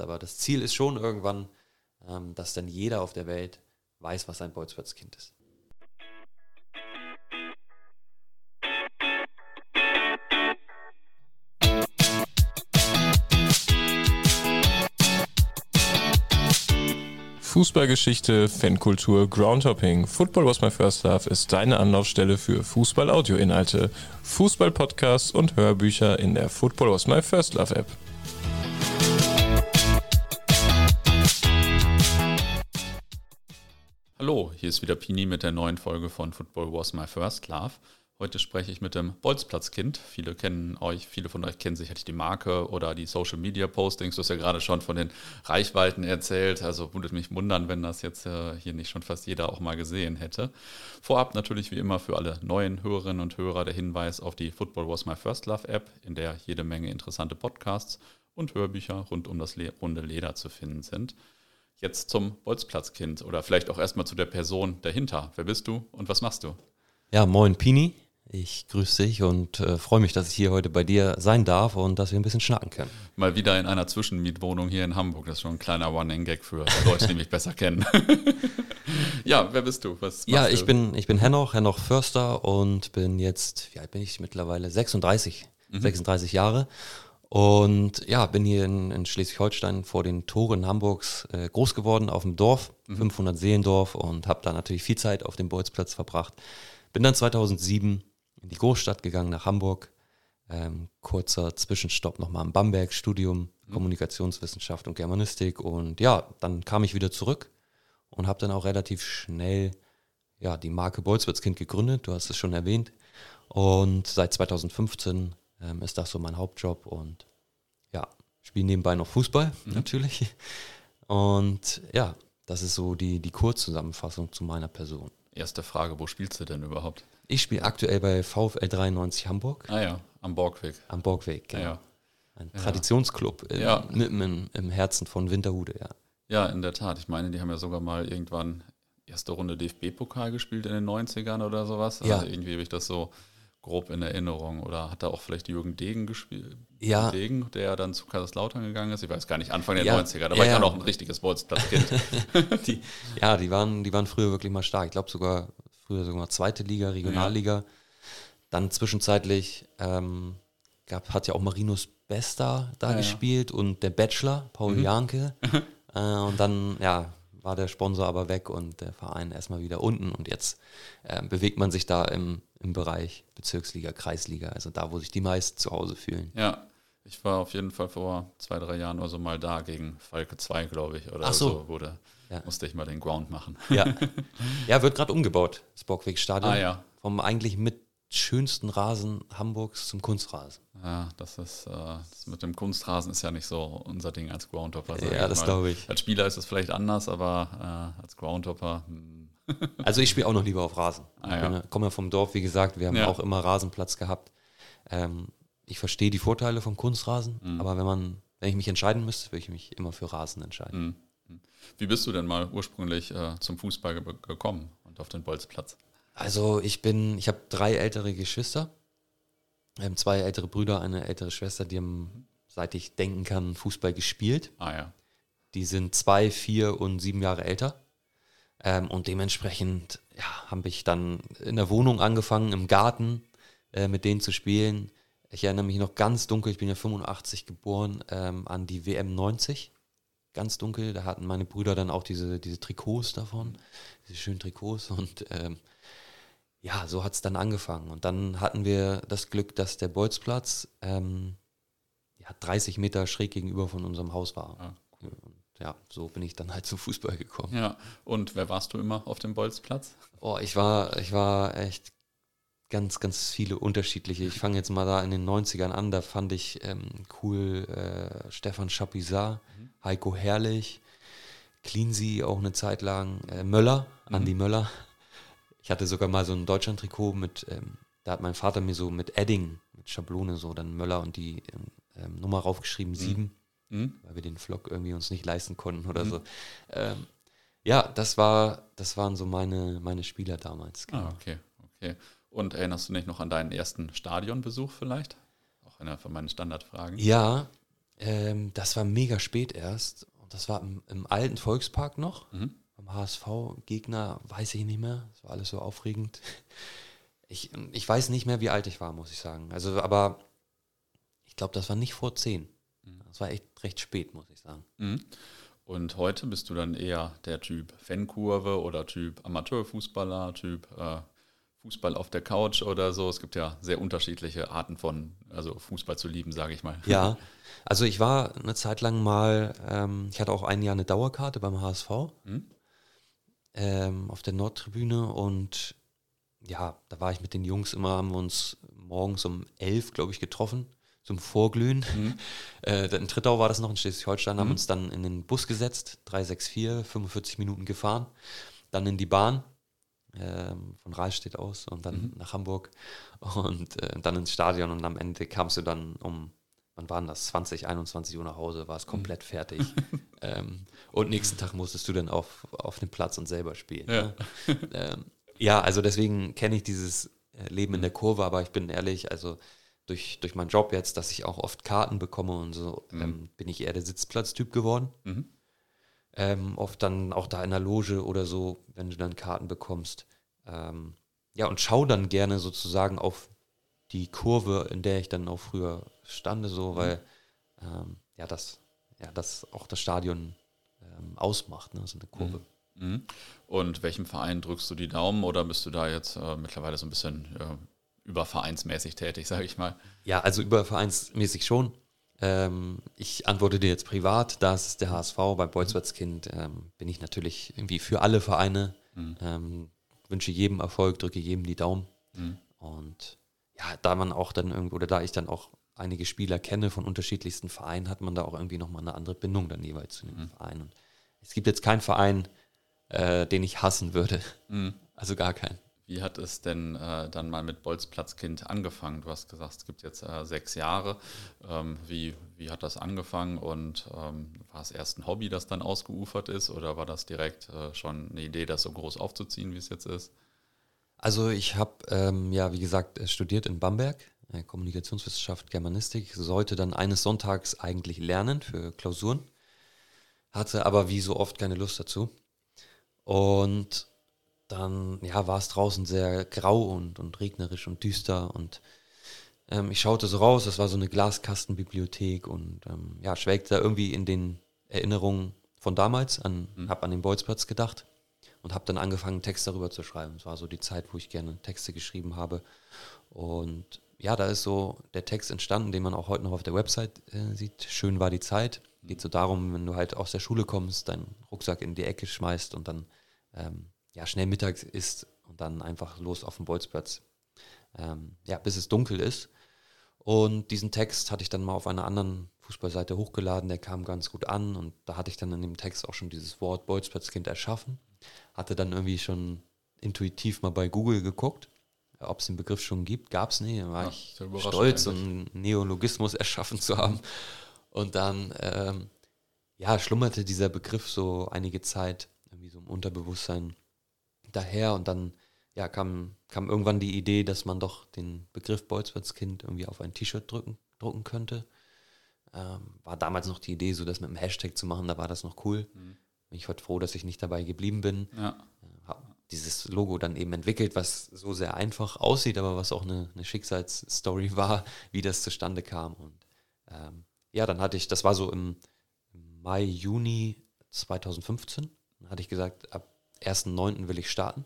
Aber das Ziel ist schon irgendwann, ähm, dass dann jeder auf der Welt weiß, was ein Bolzplatzkind ist. Fußballgeschichte, Fankultur, Groundhopping. Football was my first love ist deine Anlaufstelle für Fußball-Audio-Inhalte, Fußball-Podcasts und Hörbücher in der Football was my first love App. Hallo, hier ist wieder Pini mit der neuen Folge von Football was my first love. Heute spreche ich mit dem Bolzplatzkind. Viele kennen euch, viele von euch kennen sicherlich die Marke oder die Social Media Postings. Du hast ja gerade schon von den Reichweiten erzählt. Also würde mich wundern, wenn das jetzt äh, hier nicht schon fast jeder auch mal gesehen hätte. Vorab natürlich wie immer für alle neuen Hörerinnen und Hörer der Hinweis auf die Football Was My First Love App, in der jede Menge interessante Podcasts und Hörbücher rund um das runde Leder zu finden sind. Jetzt zum Bolzplatzkind oder vielleicht auch erstmal zu der Person dahinter. Wer bist du und was machst du? Ja, moin Pini. Ich grüße dich und äh, freue mich, dass ich hier heute bei dir sein darf und dass wir ein bisschen schnacken können. Mal wieder in einer Zwischenmietwohnung hier in Hamburg. Das ist schon ein kleiner One-in-Gag für Leute, die mich besser kennen. ja, wer bist du? Was ja, ich du? bin, ich bin Henoch, Henoch Förster und bin jetzt, wie alt bin ich mittlerweile? 36, mhm. 36 Jahre. Und ja, bin hier in, in Schleswig-Holstein vor den Toren Hamburgs äh, groß geworden, auf dem Dorf, mhm. 500 Seelendorf und habe da natürlich viel Zeit auf dem Bolzplatz verbracht. Bin dann 2007 in die Großstadt gegangen, nach Hamburg. Ähm, kurzer Zwischenstopp nochmal im Bamberg-Studium, mhm. Kommunikationswissenschaft und Germanistik. Und ja, dann kam ich wieder zurück und habe dann auch relativ schnell ja, die Marke Bolzwitz-Kind gegründet. Du hast es schon erwähnt. Und seit 2015 ähm, ist das so mein Hauptjob und ja, spiele nebenbei noch Fußball mhm. natürlich. Und ja, das ist so die, die Kurzzusammenfassung zu meiner Person. Erste Frage, wo spielst du denn überhaupt? Ich spiele aktuell bei VfL 93 Hamburg. Ah ja, am Borgweg. Am Borgweg, genau. Ja. Ein Traditionsclub im, ja. mitten im, im, Herzen von Winterhude, ja. Ja, in der Tat. Ich meine, die haben ja sogar mal irgendwann erste Runde DFB-Pokal gespielt in den 90ern oder sowas. Ja. Also irgendwie habe ich das so grob in Erinnerung. Oder hat da auch vielleicht Jürgen Degen gespielt? Ja. Degen, der dann zu Kaiserslautern gegangen ist. Ich weiß gar nicht, Anfang der ja. 90er. Da war ja, ich ja noch ein richtiges Bolzplatzkind. die, ja, die waren, die waren früher wirklich mal stark. Ich glaube sogar früher sogar zweite Liga, Regionalliga. Ja. Dann zwischenzeitlich ähm, gab, hat ja auch Marinus Besta da ja, gespielt und der Bachelor, Paul mhm. Janke. äh, und dann, ja, war der Sponsor aber weg und der Verein erstmal wieder unten. Und jetzt äh, bewegt man sich da im, im Bereich Bezirksliga, Kreisliga, also da, wo sich die meisten zu Hause fühlen. Ja, ich war auf jeden Fall vor zwei, drei Jahren oder so mal da gegen Falke 2, glaube ich. Oder Ach so. so wurde, ja. musste ich mal den Ground machen. Ja, ja wird gerade umgebaut, das Borgweg-Stadion. Ah, ja. Vom eigentlich mit schönsten Rasen Hamburgs zum Kunstrasen. Ja, das ist äh, das mit dem Kunstrasen ist ja nicht so unser Ding als Groundhopper. Ja, das glaube ich. Als Spieler ist es vielleicht anders, aber äh, als Groundhopper. Hm. Also ich spiele auch noch lieber auf Rasen. Ah, ja. Ich komme ja vom Dorf, wie gesagt, wir haben ja. auch immer Rasenplatz gehabt. Ähm, ich verstehe die Vorteile vom Kunstrasen, mhm. aber wenn man, wenn ich mich entscheiden müsste, würde ich mich immer für Rasen entscheiden. Mhm. mhm. Wie bist du denn mal ursprünglich äh, zum Fußball ge gekommen und auf den Bolzplatz? Also ich bin, ich habe drei ältere Geschwister, ähm, zwei ältere Brüder, eine ältere Schwester, die haben, seit ich denken kann, Fußball gespielt. Ah ja. Die sind zwei, vier und sieben Jahre älter. Ähm, und dementsprechend ja, habe ich dann in der Wohnung angefangen, im Garten äh, mit denen zu spielen. Ich erinnere mich noch ganz dunkel, ich bin ja 85 geboren, ähm, an die WM 90. Ganz dunkel, da hatten meine Brüder dann auch diese, diese Trikots davon, diese schönen Trikots. Und ähm, ja, so hat es dann angefangen. Und dann hatten wir das Glück, dass der Bolzplatz ähm, ja, 30 Meter schräg gegenüber von unserem Haus war. Ah, cool. Ja, so bin ich dann halt zum Fußball gekommen. Ja, und wer warst du immer auf dem Bolzplatz? Oh, ich war, ich war echt ganz, ganz viele unterschiedliche. Ich fange jetzt mal da in den 90ern an, da fand ich ähm, cool äh, Stefan Chapuisat, mhm. Heiko Herrlich, Cleansy auch eine Zeit lang, äh, Möller, mhm. Andi Möller. Ich hatte sogar mal so ein Deutschland-Trikot mit, ähm, da hat mein Vater mir so mit Edding, mit Schablone so dann Möller und die ähm, Nummer raufgeschrieben, mhm. sieben, mhm. weil wir den Vlog irgendwie uns nicht leisten konnten oder mhm. so. Ähm, ja, das war, das waren so meine, meine Spieler damals. Ah, genau. Ah, okay, okay. Und erinnerst du dich noch an deinen ersten Stadionbesuch vielleicht? Auch eine von meinen Standardfragen. Ja, Ähm, das war mega spät erst. Und das war im, im alten Volkspark noch. Mhm. Beim HSV-Gegner weiß ich nicht mehr. Das war alles so aufregend. Ich, ich weiß nicht mehr, wie alt ich war, muss ich sagen. Also, aber ich glaube, das war nicht vor zehn. Das war echt recht spät, muss ich sagen. Mhm. Und heute bist du dann eher der Typ Fankurve oder Typ Amateurfußballer, Typ äh, Fußball auf der Couch oder so. Es gibt ja sehr unterschiedliche Arten von, also Fußball zu lieben, sage ich mal. Ja, also ich war eine Zeit lang mal, ähm, ich hatte auch ein Jahr eine Dauerkarte beim HSV Mhm. ähm, auf der Nordtribüne und ja, da war ich mit den Jungs immer, haben wir uns morgens um elf, glaube ich, getroffen zum Vorglühen. Äh, in Trittau war das noch in Schleswig-Holstein, haben uns dann in den Bus gesetzt, 364, 45 Minuten gefahren, dann in die Bahn ähm, von Rahlstedt aus und dann nach Hamburg und äh, dann ins Stadion und am Ende kamst du dann um, wann waren das, 20, 21 Uhr nach Hause, war es komplett fertig. ähm, und nächsten Tag musstest du dann auf, auf den Platz und selber spielen. Ja. Ne? ähm, ja, also deswegen kenne ich dieses äh, Leben in der Kurve, aber ich bin ehrlich, also durch, durch meinen Job jetzt, dass ich auch oft Karten bekomme und so, ähm, bin ich eher der Sitzplatztyp geworden. Mhm. Ähm, oft dann auch da in der Loge oder so, wenn du dann Karten bekommst. Ähm, ja, und schau dann gerne sozusagen auf die Kurve, in der ich dann auch früher stande, so, weil ähm, ja, das, ja, das auch das Stadion ähm, ausmacht, ne, so eine Kurve. Mhm. Und welchem Verein drückst du die Daumen oder bist du da jetzt äh, mittlerweile so ein bisschen übervereinsmäßig tätig, sage ich mal? Ja, also übervereinsmäßig schon. Ähm, ich antworte dir jetzt privat, da ist es der HSV, bei Bolzwärtskind ähm, bin ich natürlich irgendwie für alle Vereine, ähm, wünsche jedem Erfolg, drücke jedem die Daumen. Und ja, da man auch dann irgendwo, oder da ich dann auch einige Spieler kenne von unterschiedlichsten Vereinen, hat man da auch irgendwie nochmal eine andere Bindung dann jeweils zu dem Verein. Und es gibt jetzt keinen Verein, äh, den ich hassen würde. Also gar keinen. Wie hat es denn äh, dann mal mit Bolzplatzkind angefangen? Du hast gesagt, es gibt jetzt äh, sechs Jahre. Ähm, wie, wie hat das angefangen und ähm, war es erst ein Hobby, das dann ausgeufert ist oder war das direkt äh, schon eine Idee, das so groß aufzuziehen, wie es jetzt ist? Also ich habe, ähm, ja, wie gesagt, äh, studiert in Bamberg, äh, Kommunikationswissenschaft, Germanistik, sollte dann eines Sonntags eigentlich lernen für Klausuren, hatte aber wie so oft keine Lust dazu. Und dann, ja, war es draußen sehr grau und, und regnerisch und düster und ähm, ich schaute so raus, es war so eine Glaskastenbibliothek und ähm, ja, schwelgte da irgendwie in den Erinnerungen von damals an, hab an den Bolzplatz gedacht und habe dann angefangen, einen Text darüber zu schreiben. Es war so die Zeit, wo ich gerne Texte geschrieben habe. Und ja, da ist so der Text entstanden, den man auch heute noch auf der Website äh, sieht. Schön war die Zeit. Geht so darum, wenn du halt aus der Schule kommst, deinen Rucksack in die Ecke schmeißt und dann ähm, ja, schnell mittags isst und dann einfach los auf den Bolzplatz. Ähm, ja, bis es dunkel ist. Und diesen Text hatte ich dann mal auf einer anderen Fußballseite hochgeladen, der kam ganz gut an und da hatte ich dann in dem Text auch schon dieses Wort Bolzplatzkind erschaffen. Hatte dann irgendwie schon intuitiv mal bei Google geguckt, ob es den Begriff schon gibt. Gab es nicht. Da war Ja, ich sehr überraschend stolz, einen Neologismus erschaffen zu haben. Und dann, ähm, ja, schlummerte dieser Begriff so einige Zeit irgendwie so im Unterbewusstsein daher und dann ja, kam, kam irgendwann die Idee, dass man doch den Begriff Bolzplatzkind irgendwie auf ein T-Shirt drücken, drucken könnte. Ähm, war damals noch die Idee, so das mit einem Hashtag zu machen, da war das noch cool. Bin ich heute froh, dass ich nicht dabei geblieben bin. Ja. Habe dieses Logo dann eben entwickelt, was so sehr einfach aussieht, aber was auch eine, eine Schicksalsstory war, wie das zustande kam. Und ähm, ja, dann hatte ich, das war so im Mai, Juni 2015, dann hatte ich gesagt, ab 1.9. will ich starten.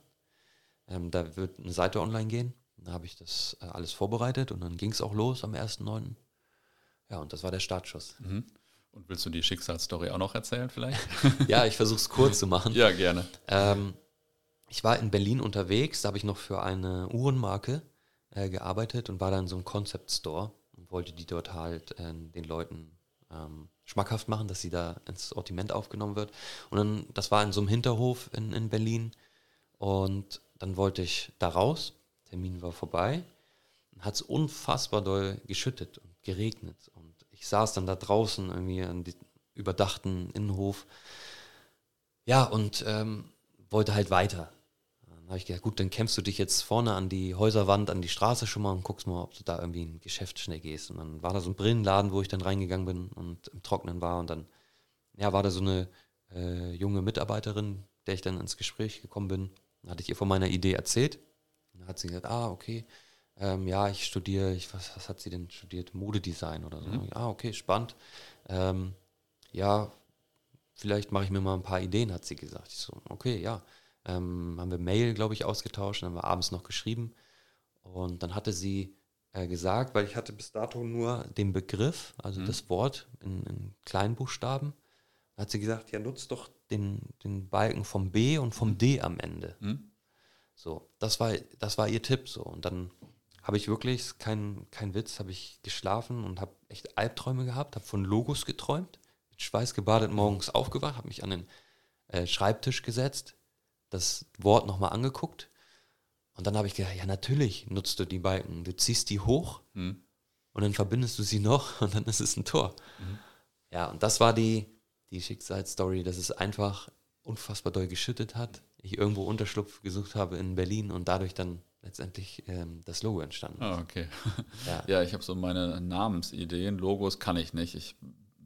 Ähm, da wird eine Seite online gehen. Da habe ich das äh, alles vorbereitet und dann ging es auch los am 1.9. Ja, und das war der Startschuss. Und willst du die Schicksalsstory auch noch erzählen vielleicht? ja, ich versuche es kurz zu machen. ja, gerne. Ähm, ich war in Berlin unterwegs, da habe ich noch für eine Uhrenmarke äh, gearbeitet und war dann in so einem Concept Store und wollte die dort halt äh, den Leuten ähm, schmackhaft machen, dass sie da ins Sortiment aufgenommen wird. Und dann, das war in so einem Hinterhof in, in Berlin. Und dann wollte ich da raus, Termin war vorbei, hat es unfassbar doll geschüttet und geregnet. Und ich saß dann da draußen irgendwie an diesem überdachten Innenhof. Ja, und ähm, wollte halt weiter. Dann habe ich gedacht, gut, dann kämpfst du dich jetzt vorne an die Häuserwand, an die Straße schon mal und guckst mal, ob du da irgendwie in ein Geschäft schnell gehst. Und dann war da so ein Brillenladen, wo ich dann reingegangen bin und im Trocknen war. Und dann ja, war da so eine äh, junge Mitarbeiterin, der ich dann ins Gespräch gekommen bin. Dann hatte ich ihr von meiner Idee erzählt. Dann hat sie gesagt, ah, okay, ähm, ja, ich studiere, ich, was, was hat sie denn studiert? Modedesign oder so. Mhm. Ah, okay, spannend. Ähm, ja, vielleicht mache ich mir mal ein paar Ideen, hat sie gesagt. Ich so, okay, ja. Ähm, haben wir Mail, glaube ich, ausgetauscht, dann haben wir abends noch geschrieben. Und dann hatte sie äh, gesagt, weil ich hatte bis dato nur den Begriff, also mhm. das Wort in, in Kleinbuchstaben. Da hat sie gesagt, ja, nutzt doch den, den Balken vom B und vom D am Ende. Mhm. So, das war, das war ihr Tipp so. Und dann habe ich wirklich, kein, kein Witz, habe ich geschlafen und habe echt Albträume gehabt, habe von Logos geträumt, mit Schweiß gebadet morgens aufgewacht, habe mich an den äh, Schreibtisch gesetzt, das Wort nochmal angeguckt und dann habe ich gedacht, ja natürlich nutzt du die Balken, du ziehst die hoch mhm. und dann verbindest du sie noch und dann ist es ein Tor. Mhm. Ja, und das war die, die Schicksalsstory, dass es einfach unfassbar doll geschüttet hat, ich irgendwo Unterschlupf gesucht habe in Berlin und dadurch dann letztendlich ähm, das Logo entstanden ist. Ah, okay. Ja, ja ich habe so meine Namensideen. Logos kann ich nicht. Ich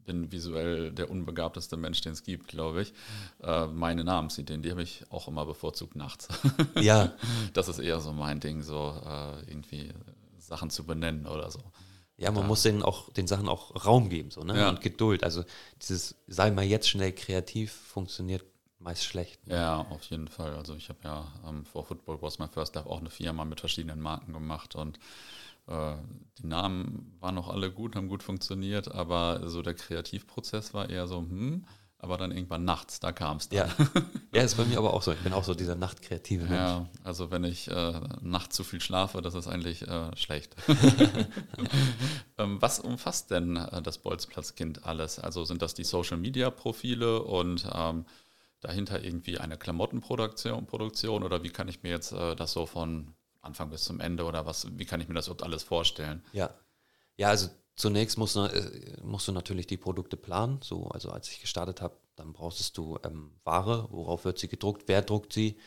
bin visuell der unbegabteste Mensch, den es gibt, glaube ich. Äh, meine Namensideen, die habe ich auch immer bevorzugt nachts. Ja. Das ist eher so mein Ding, so äh, irgendwie Sachen zu benennen oder so. Ja, man ja. muss den auch den Sachen auch Raum geben, so, ne? Ja. Und Geduld. Also dieses sei mal jetzt schnell kreativ funktioniert meist schlecht. Ne? Ja, auf jeden Fall. Also ich habe ja ähm, vor Football Was My First Love auch eine Firma mit verschiedenen Marken gemacht und die Namen waren noch alle gut, haben gut funktioniert, aber so der Kreativprozess war eher so, hm, aber dann irgendwann nachts, da kam es dann. Ja. ja, ist bei mir aber auch so. Ich bin auch so dieser nachtkreative Mensch. Ja, also wenn ich äh, nachts zu viel schlafe, das ist eigentlich äh, schlecht. ähm, was umfasst denn äh, das Bolzplatzkind alles? Also sind das die Social-Media-Profile und ähm, dahinter irgendwie eine Klamottenproduktion Produktion, oder wie kann ich mir jetzt äh, das so von Anfang bis zum Ende oder was, wie kann ich mir das überhaupt alles vorstellen? Ja. Ja, also zunächst musst du, äh, musst du natürlich die Produkte planen. So, also als ich gestartet habe, dann brauchst du ähm, Ware, worauf wird sie gedruckt, wer druckt sie,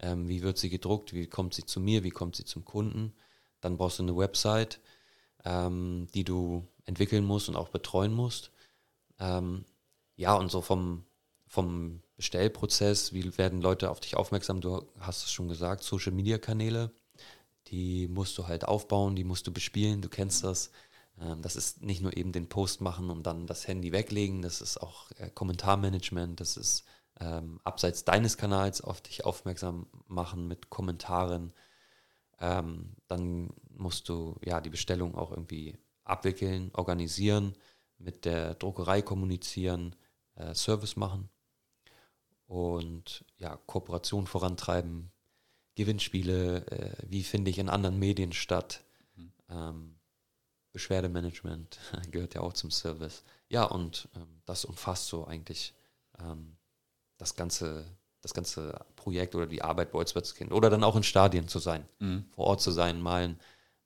ähm, wie wird sie gedruckt, wie kommt sie zu mir, wie kommt sie zum Kunden. Dann brauchst du eine Website, ähm, die du entwickeln musst und auch betreuen musst. Ähm, ja, und so vom, vom Bestellprozess, wie werden Leute auf dich aufmerksam? Du hast es schon gesagt, Social Media Kanäle, die musst du halt aufbauen, die musst du bespielen, du kennst das. Ähm, das ist nicht nur eben den Post machen und dann das Handy weglegen, das ist auch äh, Kommentarmanagement, das ist ähm, abseits deines Kanals auf dich aufmerksam machen mit Kommentaren. Ähm, dann musst du ja die Bestellung auch irgendwie abwickeln, organisieren, mit der Druckerei kommunizieren, äh, Service machen und ja, Kooperation vorantreiben, Gewinnspiele, äh, wie finde ich in anderen Medien statt, mhm. ähm, Beschwerdemanagement gehört ja auch zum Service. Ja, und ähm, das umfasst so eigentlich ähm, das ganze das ganze Projekt oder die Arbeit bei Kind. Oder dann auch in Stadien zu sein, mhm. vor Ort zu sein, mal ein,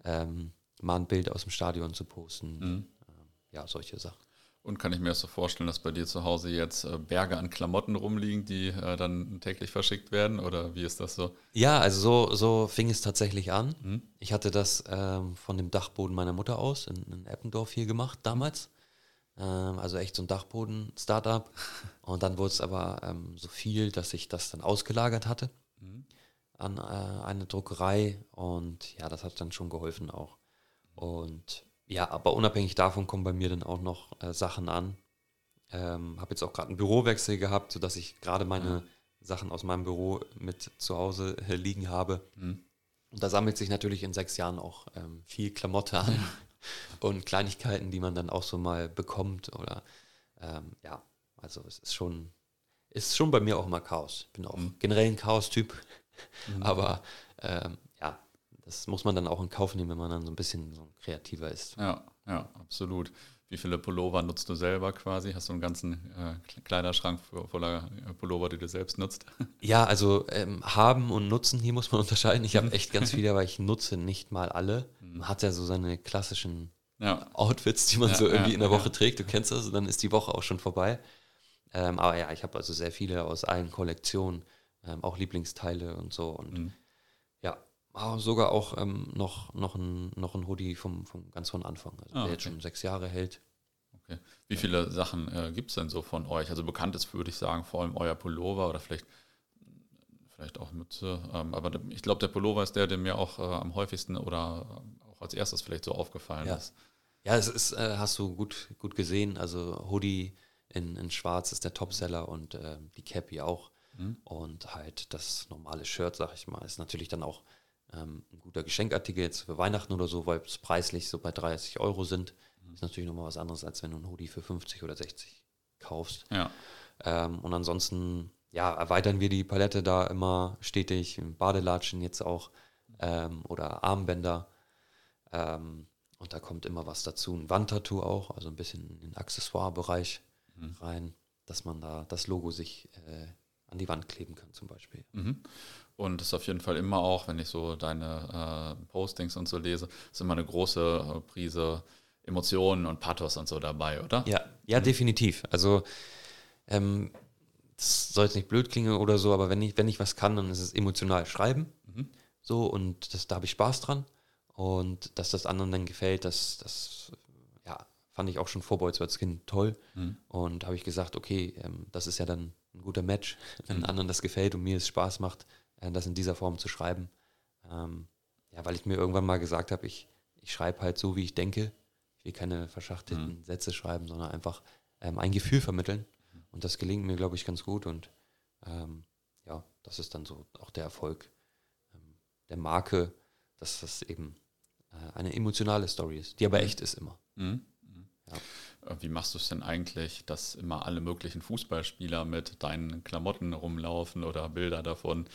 ähm, mal ein Bild aus dem Stadion zu posten. Mhm. Ähm, ja, solche Sachen. Und kann ich mir das so vorstellen, dass bei dir zu Hause jetzt äh, Berge an Klamotten rumliegen, die äh, dann täglich verschickt werden? Oder wie ist das so? Ja, also so, so fing es tatsächlich an. Mhm. Ich hatte das ähm, von dem Dachboden meiner Mutter aus in, in Eppendorf hier gemacht damals. Ähm, also echt so ein Dachboden-Startup. Und dann wurde es aber ähm, so viel, dass ich das dann ausgelagert hatte mhm. an äh, eine Druckerei. Und ja, das hat dann schon geholfen auch. Und ja, aber unabhängig davon kommen bei mir dann auch noch äh, Sachen an. Ähm, habe jetzt auch gerade einen Bürowechsel gehabt, sodass ich gerade meine ja. Sachen aus meinem Büro mit zu Hause äh, liegen habe. Mhm. Und da sammelt sich natürlich in sechs Jahren auch ähm, viel Klamotte an ja. und Kleinigkeiten, die man dann auch so mal bekommt. Oder ähm, ja, also es ist schon, ist schon bei mir auch mal Chaos. Ich bin auch mhm. generell ein Chaos-Typ. Mhm. Aber ähm, das muss man dann auch in Kauf nehmen, wenn man dann so ein bisschen so kreativer ist. Ja, ja, absolut. Wie viele Pullover nutzt du selber quasi? Hast du einen ganzen äh, Kleiderschrank voller äh, Pullover, die du selbst nutzt? Ja, also ähm, haben und nutzen, hier muss man unterscheiden. Ich habe mhm. echt ganz viele, aber ich nutze nicht mal alle. Mhm. Man hat ja so seine klassischen ja. Outfits, die man ja, so irgendwie ja, in der Woche trägt. Du kennst das, und dann ist die Woche auch schon vorbei. Ähm, aber ja, ich habe also sehr viele aus allen Kollektionen. ähm, auch Lieblingsteile und so. Und mhm. ja, sogar auch ähm, noch, noch, ein, noch ein Hoodie vom, vom ganz von Anfang, also ah, der okay. jetzt schon sechs Jahre hält. Okay. Wie viele Sachen äh, gibt es denn so von euch? Also bekannt ist, würde ich sagen, vor allem euer Pullover oder vielleicht, vielleicht auch Mütze. Ähm, aber ich glaube, der Pullover ist der, der mir auch äh, am häufigsten oder auch als erstes vielleicht so aufgefallen ja. ist. Ja, es ist, äh, hast du gut, gut gesehen. Also Hoodie in, in Schwarz ist der Topseller und äh, die Cappy auch. Mhm. Und halt das normale Shirt, sag ich mal, ist natürlich dann auch ähm, ein guter Geschenkartikel jetzt für Weihnachten oder so, weil es preislich so bei 30 Euro sind. Mhm. Ist natürlich nochmal was anderes, als wenn du ein Hoodie für 50 oder 60 kaufst. Ja. Ähm, und ansonsten, ja, erweitern wir die Palette da immer stetig. Badelatschen jetzt auch ähm, oder Armbänder. Ähm, und da kommt immer was dazu. Ein Wandtattoo auch, also ein bisschen in den Accessoire-Bereich mhm. rein, dass man da das Logo sich äh, an die Wand kleben kann zum Beispiel. Mhm. Und das ist auf jeden Fall immer auch, wenn ich so deine äh, Postings und so lese, ist immer eine große äh, Prise Emotionen und Pathos und so dabei, oder? Ja, ja, mhm. definitiv. Also ähm, das soll jetzt nicht blöd klingen oder so, aber wenn ich, wenn ich was kann, dann ist es emotional schreiben. Mhm. So, und das, da habe ich Spaß dran. Und dass das anderen dann gefällt, das, das ja, fand ich auch schon vor Boys als Kind toll. Mhm. Und habe ich gesagt, okay, ähm, das ist ja dann ein guter Match, wenn mhm. anderen das gefällt und mir es Spaß macht, das in dieser Form zu schreiben. Ähm, ja, weil ich mir irgendwann mal gesagt habe, ich, ich schreibe halt so, wie ich denke. Ich will keine verschachtelten mhm. Sätze schreiben, sondern einfach ähm, ein Gefühl vermitteln. Mhm. Und das gelingt mir, glaube ich, ganz gut. Und ähm, ja, das ist dann so auch der Erfolg ähm, der Marke, dass das eben äh, eine emotionale Story ist, die aber mhm. echt ist immer. Mhm. Ja. Äh, wie machst du es denn eigentlich, dass immer alle möglichen Fußballspieler mit deinen Klamotten rumlaufen oder Bilder davon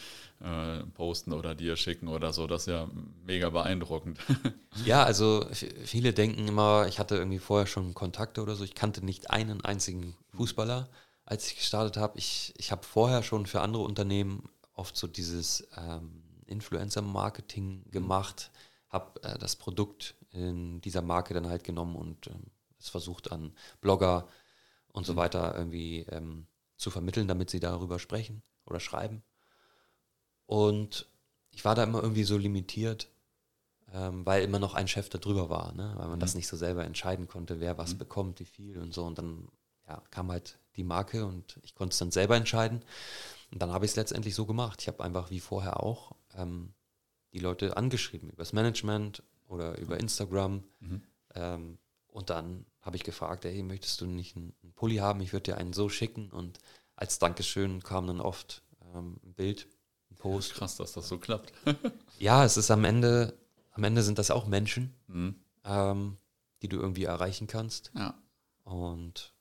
äh, posten oder dir schicken oder so? Das ist ja mega beeindruckend. Ja, also viele denken immer, ich hatte irgendwie vorher schon Kontakte oder so. Ich kannte nicht einen einzigen Fußballer, als ich gestartet habe. Ich, ich habe vorher schon für andere Unternehmen oft so dieses ähm, Influencer-Marketing gemacht, habe äh, das Produkt in dieser Marke dann halt genommen und ähm, es versucht an Blogger und so mhm. weiter irgendwie ähm, zu vermitteln, damit sie darüber sprechen oder schreiben. Und ich war da immer irgendwie so limitiert, ähm, weil immer noch ein Chef da drüber war, ne? weil man mhm. das nicht so selber entscheiden konnte, wer was mhm. bekommt, wie viel und so. Und dann ja, kam halt die Marke und ich konnte es dann selber entscheiden. Und dann habe ich es letztendlich so gemacht. Ich habe einfach wie vorher auch ähm, die Leute angeschrieben, übers Management oder über Instagram. Mhm. Ähm, und dann habe ich gefragt, hey, möchtest du nicht einen, Pulli haben? Ich würde dir einen so schicken. Und als Dankeschön kam dann oft ähm, ein Bild, ein Post. Krass, dass das so klappt. ja, es ist am Ende, am Ende sind das auch Menschen, mhm. ähm, die du irgendwie erreichen kannst. Ja. Und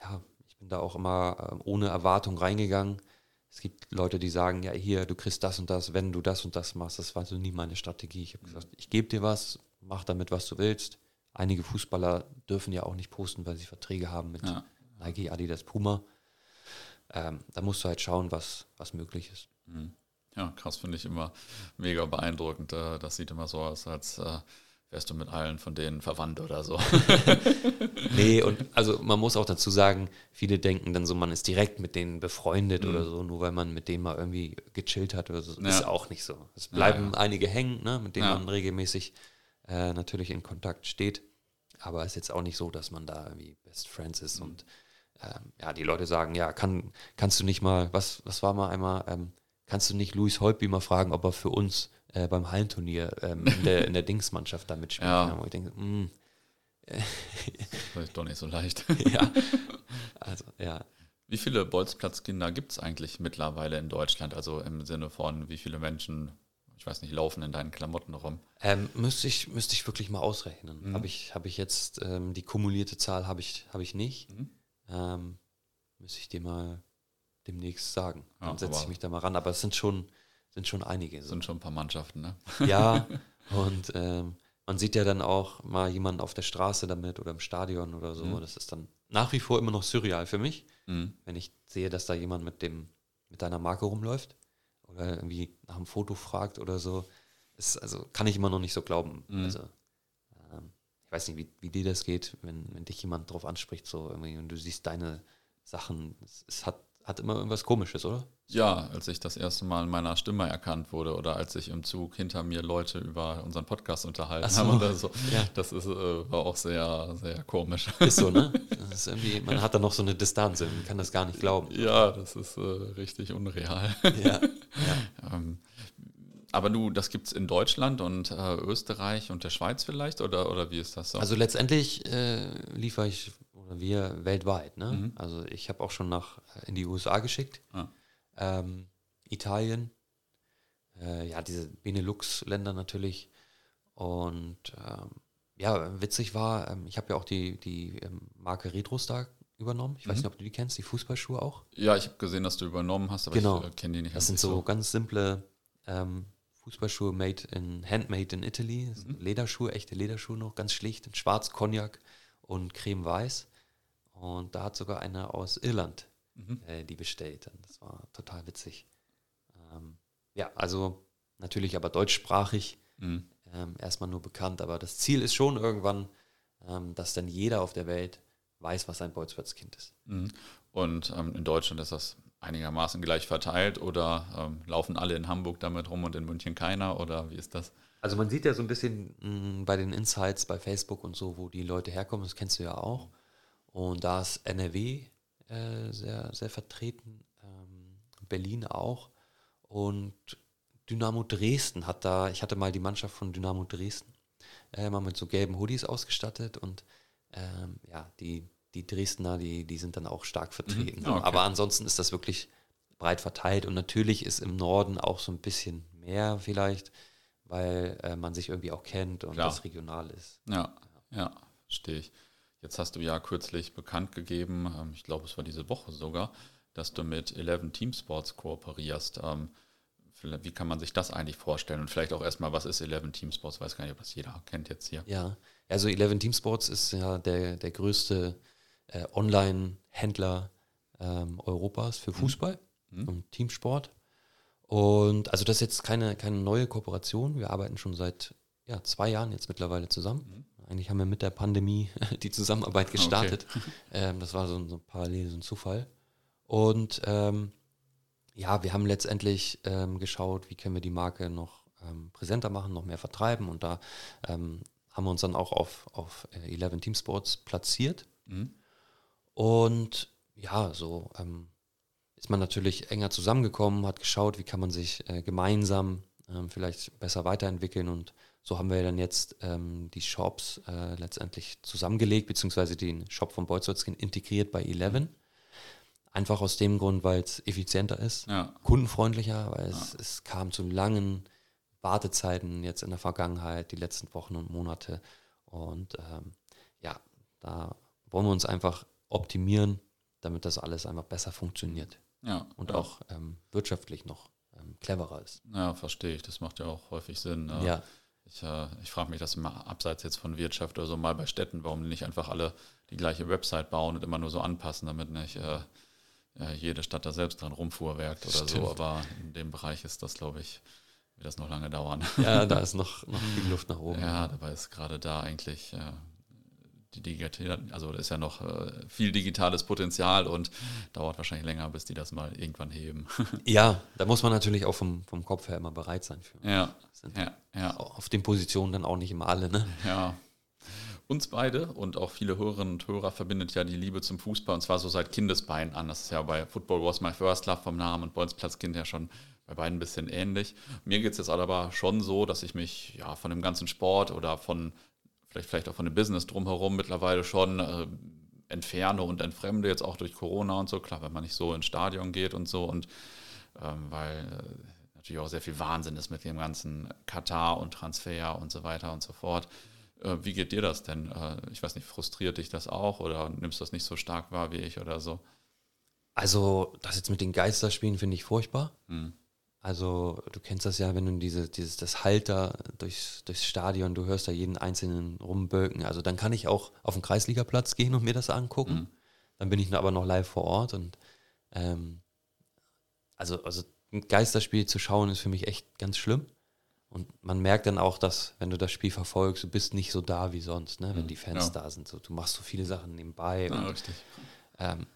ja, ich bin da auch immer ähm, ohne Erwartung reingegangen. Es gibt Leute, die sagen, ja, hier, du kriegst das und das, wenn du das und das machst. Das war so nie meine Strategie. Ich habe gesagt, ich gebe dir was, mach damit, was du willst einige Fußballer dürfen ja auch nicht posten, weil sie Verträge haben mit ja. Nike, Adidas, Puma. Ähm, da musst du halt schauen, was, was möglich ist. Mhm. Ja, krass finde ich immer mega beeindruckend. Äh, das sieht immer so aus, als äh, wärst du mit allen von denen verwandt oder so. nee, und also man muss auch dazu sagen, viele denken dann so, man ist direkt mit denen befreundet mhm. oder so, nur weil man mit denen mal irgendwie gechillt hat oder so. Ja. Ist auch nicht so. Es bleiben ja, ja. einige hängen, ne, mit denen man regelmäßig äh, natürlich in Kontakt steht. Aber es ist jetzt auch nicht so, dass man da irgendwie Best Friends ist mhm. und ähm, ja, die Leute sagen, ja, kann, kannst du nicht mal, was, was war mal einmal, ähm, kannst du nicht Luis Holtby mal fragen, ob er für uns äh, beim Hallenturnier ähm, in, der, in der Dingsmannschaft da mitspielt? Ja. Und ich denke, mh, hm, das ist doch nicht so leicht. ja, also ja. Wie viele Bolzplatzkinder gibt es eigentlich mittlerweile in Deutschland? Also im Sinne von, wie viele Menschen ich weiß nicht, laufen in deinen Klamotten rum? Ähm, müsste, ich, müsste ich wirklich mal ausrechnen. Mhm. Habe ich, hab ich jetzt, ähm, die kumulierte Zahl habe ich, hab ich nicht. Mhm. Ähm, müsste ich dir mal demnächst sagen. Dann ja, setze ich mich da mal ran. Aber es sind schon, sind schon einige. So. Sind schon ein paar Mannschaften, ne? Ja, und ähm, man sieht ja dann auch mal jemanden auf der Straße damit oder im Stadion oder so. Mhm. Das ist dann nach wie vor immer noch surreal für mich, mhm. wenn ich sehe, dass da jemand mit dem mit deiner Marke rumläuft oder irgendwie nach einem Foto fragt oder so. Ist, also kann ich immer noch nicht so glauben. Mhm. Also ähm, ich weiß nicht, wie, wie dir das geht, wenn, wenn dich jemand drauf anspricht, so irgendwie, und du siehst deine Sachen. Es, es hat hat immer irgendwas Komisches, oder? Ja, als ich das erste Mal in meiner Stimme erkannt wurde oder als sich im Zug hinter mir Leute über unseren Podcast unterhalten so. haben oder so. Ja. Das ist, äh, war auch sehr, sehr komisch. Ist so, ne? Ist man hat da noch so eine Distanz, man kann das gar nicht glauben. Ja, das ist äh, richtig unreal. Ja, ja. ähm, aber du, das gibt es in Deutschland und äh, Österreich und der Schweiz vielleicht oder, oder wie ist das so? Also letztendlich äh, liefere ich oder wir weltweit. Ne? Mhm. Also ich habe auch schon nach äh, in die USA geschickt, Ah. ähm, Italien, äh, ja diese Benelux-Länder natürlich und ähm, ja witzig war, ähm, ich habe ja auch die die ähm, Marke Retrostar übernommen. Ich weiß Mhm. nicht, ob du die kennst, die Fußballschuhe auch. ja, ich habe gesehen, dass du übernommen hast, aber Genau. ich äh, kenne die nicht. Das sind nicht so ganz simple ähm, Fußballschuhe made in handmade in Italy. Sind Lederschuhe, echte Lederschuhe noch, ganz schlicht, in schwarz, Cognac und creme weiß. Und da hat sogar einer aus Irland Mhm. äh, die bestellt. Und das war total witzig. Ähm, ja, also natürlich aber deutschsprachig, Mhm. ähm, erstmal nur bekannt. Aber das Ziel ist schon irgendwann, ähm, dass dann jeder auf der Welt weiß, was ein Bolzplatzkind ist. Mhm. Und ähm, in Deutschland ist das einigermaßen gleich verteilt oder ähm, laufen alle in Hamburg damit rum und in München keiner oder wie ist das? Also man sieht ja so ein bisschen mh, bei den Insights bei Facebook und so, wo die Leute herkommen, das kennst du ja auch. Und da ist NRW äh, sehr, sehr vertreten, ähm, Berlin auch. Und Dynamo Dresden hat da, ich hatte mal die Mannschaft von Dynamo Dresden äh, mal mit so gelben Hoodies ausgestattet und ähm, ja, die, die Dresdner, die, die sind dann auch stark vertreten. Mhm. Okay. Aber ansonsten ist das wirklich breit verteilt und natürlich ist im Norden auch so ein bisschen mehr vielleicht, weil äh, man sich irgendwie auch kennt und Klar. das regional ist. Ja, ja, verstehe ich. Jetzt hast du ja kürzlich bekannt gegeben, ähm, ich glaube, es war diese Woche sogar, dass du mit 11 Team Sports kooperierst. Ähm, Wie kann man sich das eigentlich vorstellen? Und vielleicht auch erstmal, was ist 11 Team Sports? Weiß gar nicht, ob das jeder kennt jetzt hier. Ja, also 11 Team Sports ist ja der, der größte äh, Online-Händler ähm, Europas für Fußball Mhm. und Teamsport. Und also das ist jetzt keine, keine neue Kooperation. Wir arbeiten schon seit ja, zwei Jahren jetzt mittlerweile zusammen. Eigentlich haben wir mit der Pandemie die Zusammenarbeit gestartet. Ähm, das war so, ein- so ein parallel, so ein Zufall. Und ähm, ja, wir haben letztendlich ähm, geschaut, wie können wir die Marke noch ähm, präsenter machen, noch mehr vertreiben. Und da ähm, haben wir uns dann auch auf, auf äh, 11 Team Sports platziert. Mhm. Und ja, so ähm, ist man natürlich enger zusammengekommen, hat geschaut, wie kann man sich äh, gemeinsam ähm, vielleicht besser weiterentwickeln. Und so haben wir dann jetzt ähm, die Shops äh, letztendlich zusammengelegt, beziehungsweise den Shop von Bolzolskin integriert bei 11. Einfach aus dem Grund, weil es effizienter ist, Ja, kundenfreundlicher, weil es, es kam zu langen Wartezeiten jetzt in der Vergangenheit, die letzten Wochen und Monate. Und ähm, ja, da wollen wir uns einfach optimieren, damit das alles einfach besser funktioniert ja. und ja. auch ähm, wirtschaftlich noch ähm, cleverer ist. Ja, verstehe ich. Das macht ja auch häufig Sinn. ne? Ja, Ich, äh, ich frage mich das immer abseits jetzt von Wirtschaft oder so mal bei Städten, warum die nicht einfach alle die gleiche Website bauen und immer nur so anpassen, damit nicht äh, äh, jede Stadt da selbst dran rumfuhrwerkt oder Stimmt. so. Aber in dem Bereich ist das, glaube ich, wird das noch lange dauern. ja da ist noch, noch viel Luft nach oben. Ja, dabei ist gerade da eigentlich äh, die digital, also da ist ja noch äh, viel digitales Potenzial und dauert wahrscheinlich länger, bis die das mal irgendwann heben. ja, da muss man natürlich auch vom, vom Kopf her immer bereit sein für. ja, ja, ja. Auf den Positionen dann auch nicht immer alle, ne? Ja. Uns beide und auch viele Hörerinnen und Hörer verbindet ja die Liebe zum Fußball und zwar so seit Kindesbeinen an. Das ist ja bei Football Was My First Love vom Namen und Bolzplatzkind ja schon bei beiden ein bisschen ähnlich. Mir geht es jetzt aber schon so, dass ich mich ja von dem ganzen Sport oder von vielleicht, vielleicht auch von dem Business drumherum mittlerweile schon äh, entferne und entfremde, jetzt auch durch Corona und so. Klar, wenn man nicht so ins Stadion geht und so und ähm, weil äh, natürlich auch sehr viel Wahnsinn ist mit dem ganzen Katar und Transfer und so weiter und so fort. Äh, wie geht dir das denn? Äh, ich weiß nicht, frustriert dich das auch oder nimmst du das nicht so stark wahr wie ich oder so? Also, das jetzt mit den Geisterspielen finde ich furchtbar. Hm. Also, du kennst das ja, wenn du diese, dieses, das Halter durchs, durchs Stadion, du hörst da jeden einzelnen rumbölken. Also, dann kann ich auch auf den Kreisligaplatz gehen und mir das angucken. Mhm. Dann bin ich aber noch live vor Ort und ähm, also, also ein Geisterspiel zu schauen ist für mich echt ganz schlimm. Und man merkt dann auch, dass, wenn du das Spiel verfolgst, du bist nicht so da wie sonst, ne? wenn Mhm. die Fans Ja. da sind. So, du machst so viele Sachen nebenbei. Ja, und, richtig. ähm,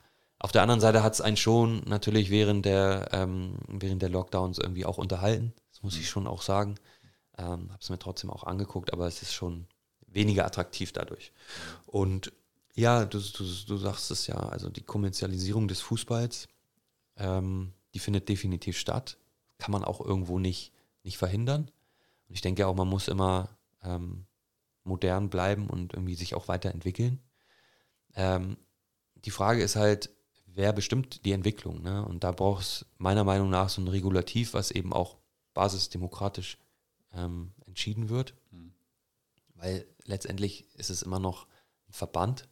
Auf der anderen Seite hat es einen schon natürlich während der, ähm, während der Lockdowns irgendwie auch unterhalten. Das muss ich schon auch sagen. Ähm, Habe es mir trotzdem auch angeguckt, aber es ist schon weniger attraktiv dadurch. Und ja, du, du, du sagst es ja, also die Kommerzialisierung des Fußballs, ähm, die findet definitiv statt. Kann man auch irgendwo nicht, nicht verhindern. Und ich denke auch, man muss immer ähm, modern bleiben und irgendwie sich auch weiterentwickeln. Ähm, die Frage ist halt, wer bestimmt die Entwicklung? Ne? Und da braucht es meiner Meinung nach so ein Regulativ, was eben auch basisdemokratisch ähm, entschieden wird. Mhm. Weil letztendlich ist es immer noch ein Verband,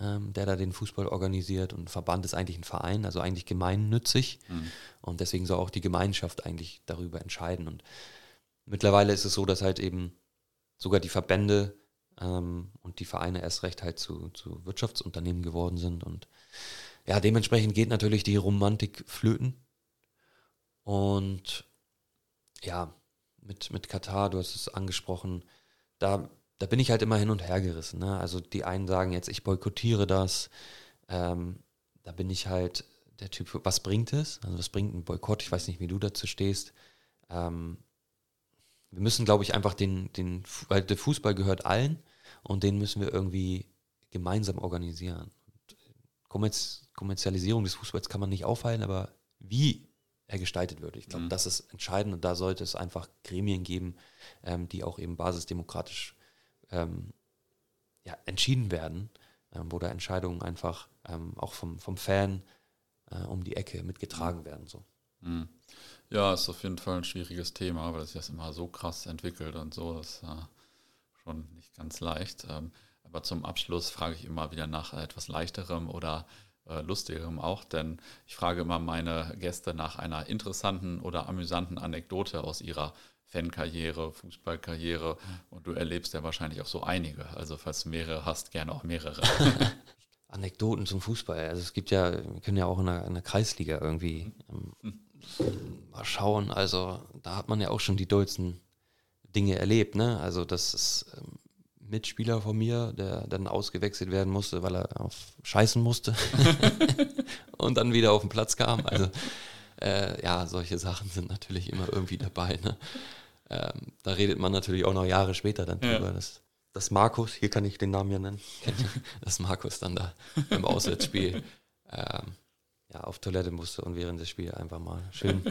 ähm, der da den Fußball organisiert. Und ein Verband ist eigentlich ein Verein, also eigentlich gemeinnützig. Mhm. Und deswegen soll auch die Gemeinschaft eigentlich darüber entscheiden. Und mittlerweile ist es so, dass halt eben sogar die Verbände ähm, und die Vereine erst recht halt zu, zu Wirtschaftsunternehmen geworden sind. Und ja, dementsprechend geht natürlich die Romantik flöten. Und ja, mit, mit Katar, du hast es angesprochen, da, da bin ich halt immer hin und her gerissen. Ne? Also die einen sagen jetzt, ich boykottiere das. Ähm, da bin ich halt der Typ, was bringt es? Also was bringt ein Boykott? Ich weiß nicht, wie du dazu stehst. Ähm, wir müssen, glaube ich, einfach den, den, weil der Fußball gehört allen und den müssen wir irgendwie gemeinsam organisieren. Kommerz, Kommerzialisierung des Fußballs kann man nicht aufhalten, aber wie er gestaltet wird, ich glaube, mhm. das ist entscheidend und da sollte es einfach Gremien geben, ähm, die auch eben basisdemokratisch ähm, ja, entschieden werden, ähm, wo da Entscheidungen einfach ähm, auch vom, vom Fan äh, um die Ecke mitgetragen mhm. werden. So. Mhm. Ja, ist auf jeden Fall ein schwieriges Thema, weil es sich das immer so krass entwickelt und so. Das ist äh, schon nicht ganz leicht. Aber zum Abschluss frage ich immer wieder nach etwas leichterem oder äh, lustigerem auch, denn ich frage immer meine Gäste nach einer interessanten oder amüsanten Anekdote aus ihrer Fankarriere, Fußballkarriere und du erlebst ja wahrscheinlich auch so einige. Also falls du mehrere hast, gerne auch mehrere. Anekdoten zum Fußball. Also es gibt ja, wir können ja auch in der, in der Kreisliga irgendwie ähm, mal schauen. Also da hat man ja auch schon die dollsten Dinge erlebt. Ne? Also das ist ähm, Mitspieler von mir, der dann ausgewechselt werden musste, weil er auf scheißen musste und dann wieder auf den Platz kam. Also äh, ja, solche Sachen sind natürlich immer irgendwie dabei. Ne? Ähm, da redet man natürlich auch noch Jahre später dann drüber. Ja. Dass, dass Markus, hier kann ich den Namen ja nennen, dass Markus dann da im Auswärtsspiel ähm, ja, auf Toilette musste und während des Spiels einfach mal schön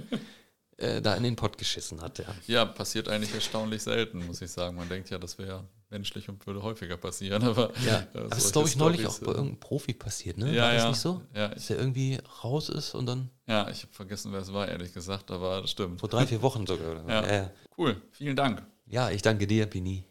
äh, da in den Pott geschissen hat. Ja. ja, passiert eigentlich erstaunlich selten, muss ich sagen. Man denkt ja, das wäre menschlich und würde häufiger passieren. Aber, ja, äh, aber das ist, glaube ich, neulich auch bei irgendeinem Profi passiert, ne? Ja, war das ja. nicht so? Ja, Dass der irgendwie raus ist und dann. Ja, ich habe vergessen, wer es war, ehrlich gesagt, aber das stimmt. Vor drei, vier Wochen sogar. Ja. ja. Cool, vielen Dank. Ja, ich danke dir, Pini.